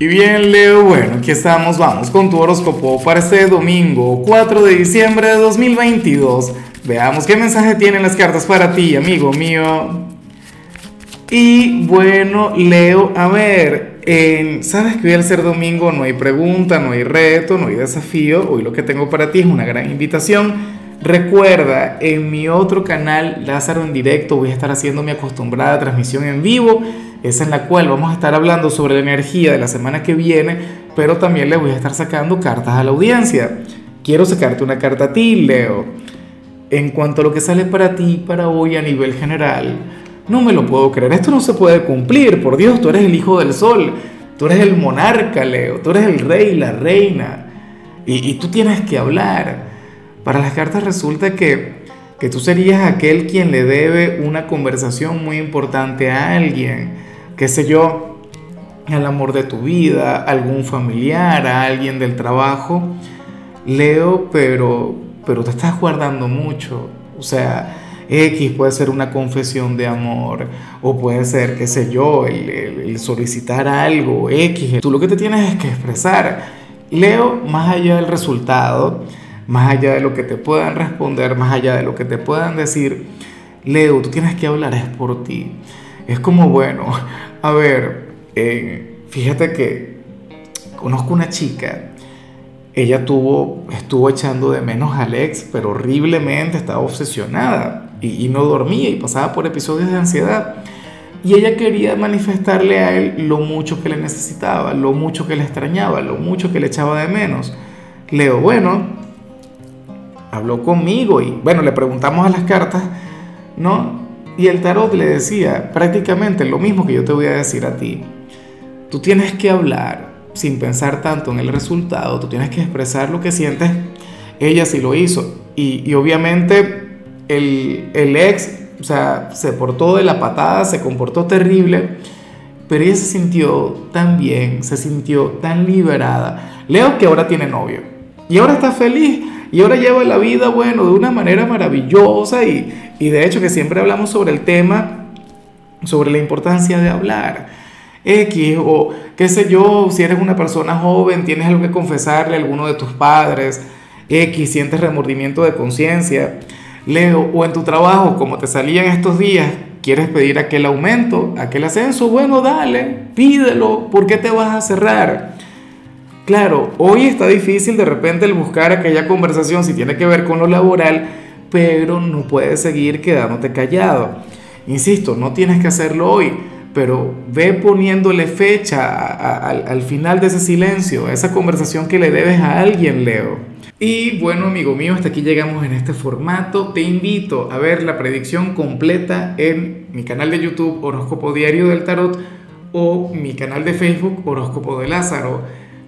Y bien, Leo, bueno, aquí estamos, vamos con tu horóscopo para este domingo 4 de diciembre de 2022. Veamos qué mensaje tienen las cartas para ti, amigo mío. Y bueno, Leo, a ver, sabes que hoy al ser domingo no hay pregunta, no hay reto, no hay desafío. Hoy lo que tengo para ti es una gran invitación. Recuerda, en mi otro canal, Lázaro en directo, voy a estar haciendo mi acostumbrada transmisión en vivo esa en la cual vamos a estar hablando sobre la energía de la semana que viene, pero también le voy a estar sacando cartas a la audiencia. Quiero sacarte una carta a ti, Leo. En cuanto a lo que sale para ti, para hoy a nivel general, no me lo puedo creer. Esto no se puede cumplir. Por Dios, tú eres el hijo del sol. Tú eres el monarca, Leo. Tú eres el rey, la reina. Y, y tú tienes que hablar. Para las cartas resulta que, que tú serías aquel quien le debe una conversación muy importante a alguien qué sé yo, al amor de tu vida, algún familiar, a alguien del trabajo. Leo, pero, pero te estás guardando mucho. O sea, X puede ser una confesión de amor o puede ser, qué sé yo, el, solicitar algo, X. Tú lo que te tienes es que expresar. Leo, más allá del resultado, más allá de lo que te puedan responder, más allá de lo que te puedan decir, Leo, tú tienes que hablar es por ti. Es como, bueno, a ver, eh, fíjate que conozco una chica, ella tuvo, estuvo echando de menos a Alex, pero horriblemente estaba obsesionada y, y no dormía y pasaba por episodios de ansiedad. Y ella quería manifestarle a él lo mucho que le necesitaba, lo mucho que le extrañaba, lo mucho que le echaba de menos. Leo, bueno, habló conmigo y bueno, le preguntamos a las cartas, ¿no? Y el tarot le decía prácticamente lo mismo que yo te voy a decir a ti. Tú tienes que hablar sin pensar tanto en el resultado, tú tienes que expresar lo que sientes. Ella sí lo hizo. Y, obviamente el, el ex, o sea, se portó de la patada, se comportó terrible, pero ella se sintió tan bien, se sintió tan liberada. Leo que ahora tiene novio y ahora está feliz y ahora lleva la vida, bueno, de una manera maravillosa y, y de hecho que siempre hablamos sobre el tema, sobre la importancia de hablar. X o qué sé yo, si eres una persona joven, tienes algo que confesarle a alguno de tus padres, X, sientes remordimiento de conciencia, Leo, o en tu trabajo, como te salían estos días, quieres pedir aquel aumento, aquel ascenso, bueno, dale, pídelo, ¿por qué te vas a cerrar? Claro, hoy está difícil de repente el buscar aquella conversación si tiene que ver con lo laboral, pero no puedes seguir quedándote callado. Insisto, no tienes que hacerlo hoy, pero ve poniéndole fecha al final de ese silencio, a esa conversación que le debes a alguien, Leo. Y bueno, amigo mío, hasta aquí llegamos en este formato. Te invito a ver la predicción completa en mi canal de YouTube Horóscopo Diario del Tarot o mi canal de Facebook Horóscopo de Lázaro.